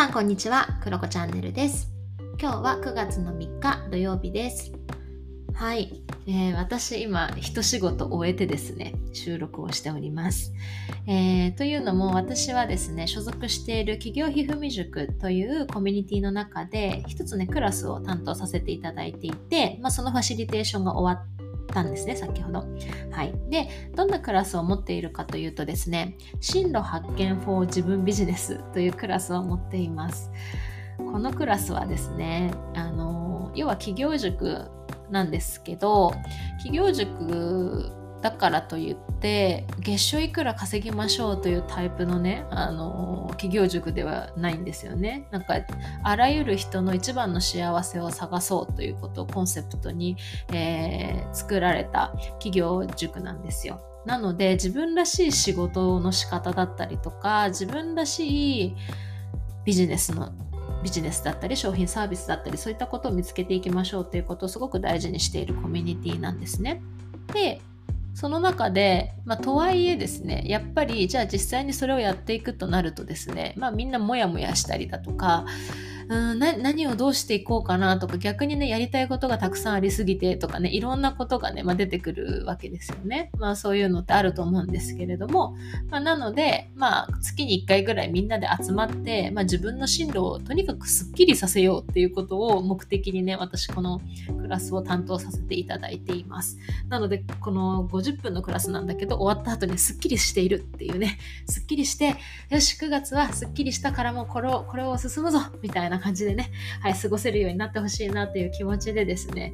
さんこんにちは、クロコチャンネルです。今日は9月の3日土曜日です。はい、えー私今一仕事終えてですね、収録をしております。えーというのも私はですね、所属している企業ひふみ塾というコミュニティの中で一つね、クラスを担当させていただいていて、まあ、そのファシリテーションが終わったんですね、先ほど。はい。で、どんなクラスを持っているかというとですね、進路発見 for 自分ビジネスというクラスを持っています。このクラスはですね、あの、要は企業塾なんですけど、企業塾だからといって、月賞いくら稼ぎましょうというタイプのね、あの、企業塾ではないんですよね。なんか、あらゆる人の一番の幸せを探そうということをコンセプトに、えー作られた企業塾なんですよ。なので自分らしい仕事の仕方だったりとか自分らしいビジネスのビジネスだったり商品サービスだったりそういったことを見つけていきましょうということをすごく大事にしているコミュニティなんですね。でその中で、まあ、とはいえですねやっぱりじゃあ実際にそれをやっていくとなるとですね、まあ、みんなモヤモヤしたりだとかうんな何をどうしていこうかなとか逆にねやりたいことがたくさんありすぎてとかねいろんなことがね、まあ、出てくるわけですよね。まあそういうのってあると思うんですけれども、まあ、なのでまあ月に1回ぐらいみんなで集まって、まあ、自分の進路をとにかくすっきりさせようっていうことを目的にね私このクラスを担当させていただいています。なのでこの50分のクラスなんだけど終わった後にすっきりしているっていうねすっきりしてよし9月はすっきりしたからもうこれをこれを進むぞみたいな感じでね、はい、過ごせるようになってほしいなという気持ちでですね、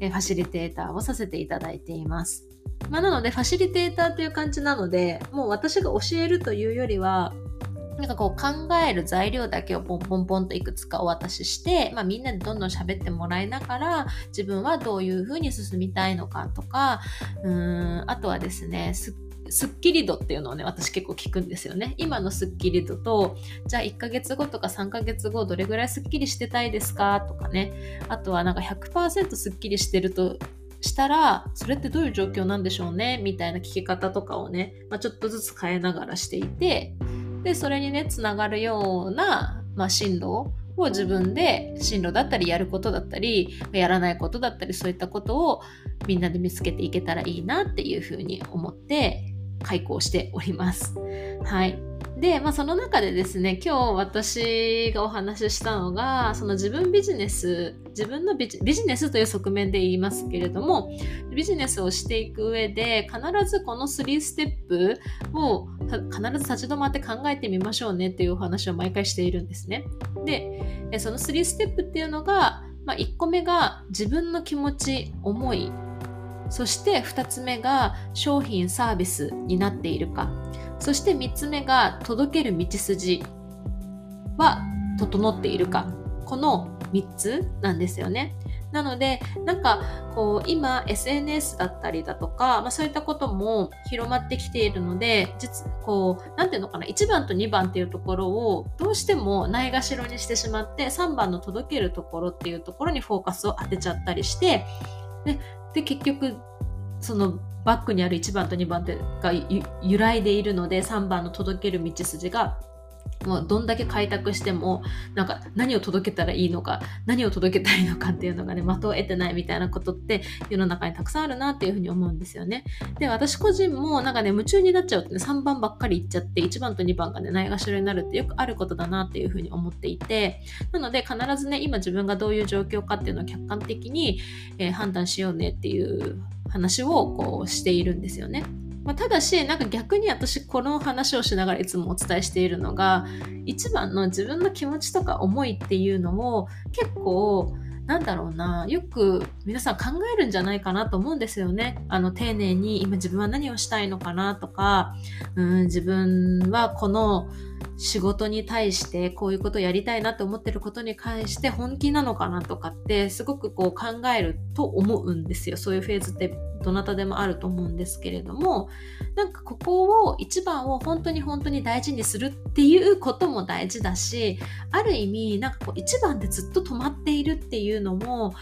えーファシリテーターをさせていただいています。まあ、なのでファシリテーターという感じなのでもう私が教えるというよりはなんかこう考える材料だけをポンポンポンといくつかお渡しして、まあ、みんなでどんどん喋ってもらいながら自分はどういうふうに進みたいのかとかうーんあとはですねすスッキリ度っていうのをね私結構聞くんですよね。今のスッキリ度とじゃあ1ヶ月後とか3ヶ月後どれぐらいスッキリしてたいですか？とかね。あとはなんか100%スッキリしてるとしたらそれってどういう状況なんでしょうね？みたいな聞き方とかをね、まあ、ちょっとずつ変えながらしていてでそれにねつながるような、まあ、進路を自分で進路だったりやることだったりやらないことだったりそういったことをみんなで見つけていけたらいいなっていうふうに思って開講しております。はい。で、まあ、その中でですね、今日私がお話ししたのが、その自分ビジネス、自分のビジネスという側面で言いますけれども、ビジネスをしていく上で、必ずこの3ステップを必ず立ち止まって考えてみましょうねっていうお話を毎回しているんですね。で、その3ステップっていうのが、まあ、1個目が自分の気持ち、思い、そして2つ目が商品サービスになっているか。そして3つ目が届ける道筋は整っているか。この3つなんですよね。なのでなんかこう今 SNS だったりだとか、まあ、そういったことも広まってきているので実こうなんていうのかな1番と2番っていうところをどうしてもないがしろにしてしまって3番の届けるところっていうところにフォーカスを当てちゃったりしてでで結局そのバックにある1番と2番手が揺らいでいるので3番の届ける道筋がもうどんだけ開拓してもなんか何を届けたらいいのか何を届けたいのかっていうのがね的を得てないみたいなことって世の中にたくさんあるなっていうふうに思うんですよね。で私個人もなんかね夢中になっちゃうとね3番ばっかりいっちゃって1番と2番がねないがしろになるってよくあることだなっていうふうに思っていてなので必ずね今自分がどういう状況かっていうのを客観的に、えー判断しようねっていう話をこうしているんですよね。まあ、ただしなんか逆に私この話をしながらいつもお伝えしているのが一番の自分の気持ちとか思いっていうのも結構なんだろうなよく皆さん考えるんじゃないかなと思うんですよね。あの丁寧に今自分は何をしたいのかなとかうん自分はこの仕事に対してこういうことをやりたいなと思ってることに関して本気なのかなとかってすごくこう考えると思うんですよ。そういうフェーズってどなたでもあると思うんですけれどもなんかここを一番を本当に本当に大事にするっていうことも大事だしある意味なんかこう一番でずっと止まっているっていうのも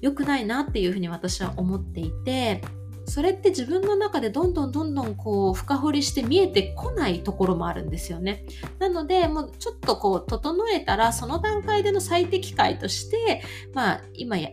良くないなっていうふうに私は思っていてそれって自分の中でどんどんどんどんこう深掘りして見えてこないところもあるんですよね。なのでもうちょっとこう整えたらその段階での最適解としてまあ今や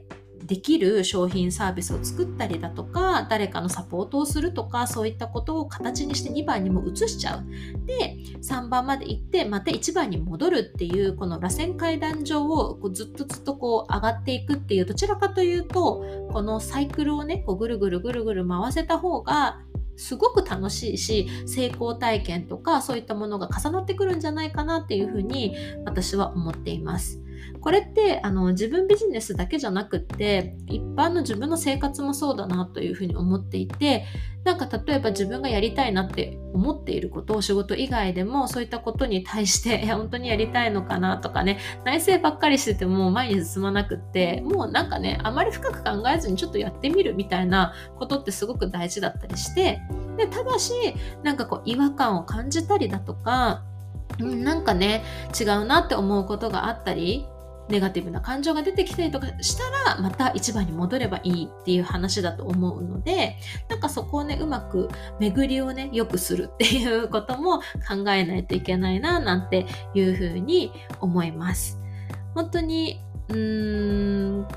できる商品サービスを作ったりだとか誰かのサポートをするとかそういったことを形にして2番にも移しちゃうで3番まで行ってまた1番に戻るっていうこの螺旋階段上をこうずっとずっとこう上がっていくっていうどちらかというとこのサイクルをねこうぐるぐるぐるぐる回せた方がすごく楽しいし成功体験とかそういったものが重なってくるんじゃないかなっていうふうに私は思っています。これってあの自分ビジネスだけじゃなくって一般の自分の生活もそうだなというふうに思っていてなんか例えば自分がやりたいなって思っていることを仕事以外でもそういったことに対して本当にやりたいのかなとかね内政ばっかりしてても前に進まなくってもうなんかねあまり深く考えずにちょっとやってみるみたいなことってすごく大事だったりしてでただしなんかこう違和感を感じたりだとかなんかね違うなって思うことがあったりネガティブな感情が出てきたりとかしたらまた一番に戻ればいいっていう話だと思うのでなんかそこをねうまく巡りをね良くするっていうことも考えないといけないななんていうふうに思います。本当にうーん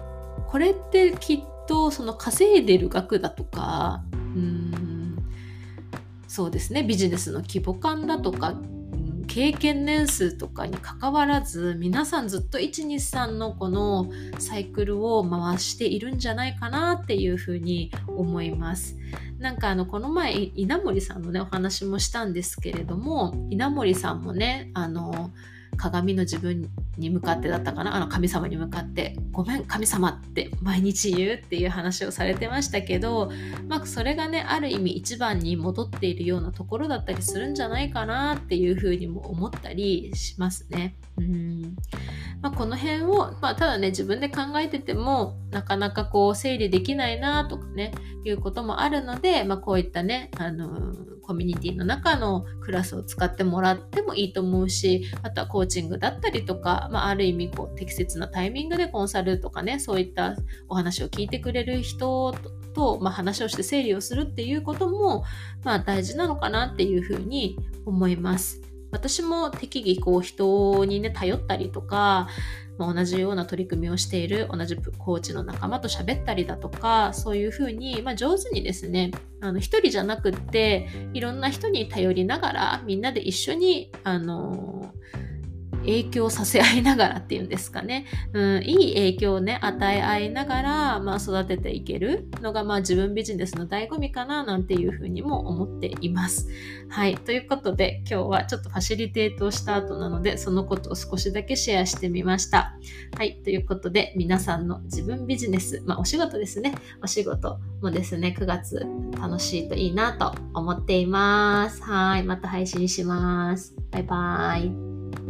これってきっとその稼いでる額だとかうーんそうですねビジネスの規模感だとか経験年数とかにかかわらず皆さんずっと123のこのサイクルを回しているんじゃないかなっていうふうに思います。なんかあのこの前稲森さんのねお話もしたんですけれども稲森さんもねあの鏡の自分に向かってだったかなあの神様に向かって「ごめん神様」って毎日言うっていう話をされてましたけど、まあ、それがねある意味一番に戻っているようなところだったりするんじゃないかなっていうふうにも思ったりしますね。うんまあ、この辺を、まあ、ただね自分で考えててもなかなかこう整理できないなとかねいうこともあるので、まあ、こういったねあのコミュニティの中のクラスを使ってもらってもいいと思うしあとはコーチングだったりとか、まあ、ある意味こう適切なタイミングでコンサルとかねそういったお話を聞いてくれる人と、まあ、話をして整理をするっていうことも、まあ、大事なのかなっていうふうに思います。私も適宜こう人にね頼ったりとか、まあ、同じような取り組みをしている同じコーチの仲間と喋ったりだとかそういうふうに、まあ、上手にですねあの一人じゃなくっていろんな人に頼りながらみんなで一緒にあの影響させ合いながらっていうんですかね、うん、いい影響をね、与え合いながら、まあ、育てていけるのが、まあ、自分ビジネスの醍醐味かな、なんていうふうにも思っています。はい。ということで、今日はちょっとファシリテートをした後なので、そのことを少しだけシェアしてみました。はい。ということで、皆さんの自分ビジネス、まあ、お仕事ですね。お仕事もですね、9月楽しいといいなと思っています。はい。また配信します。バイバーイ。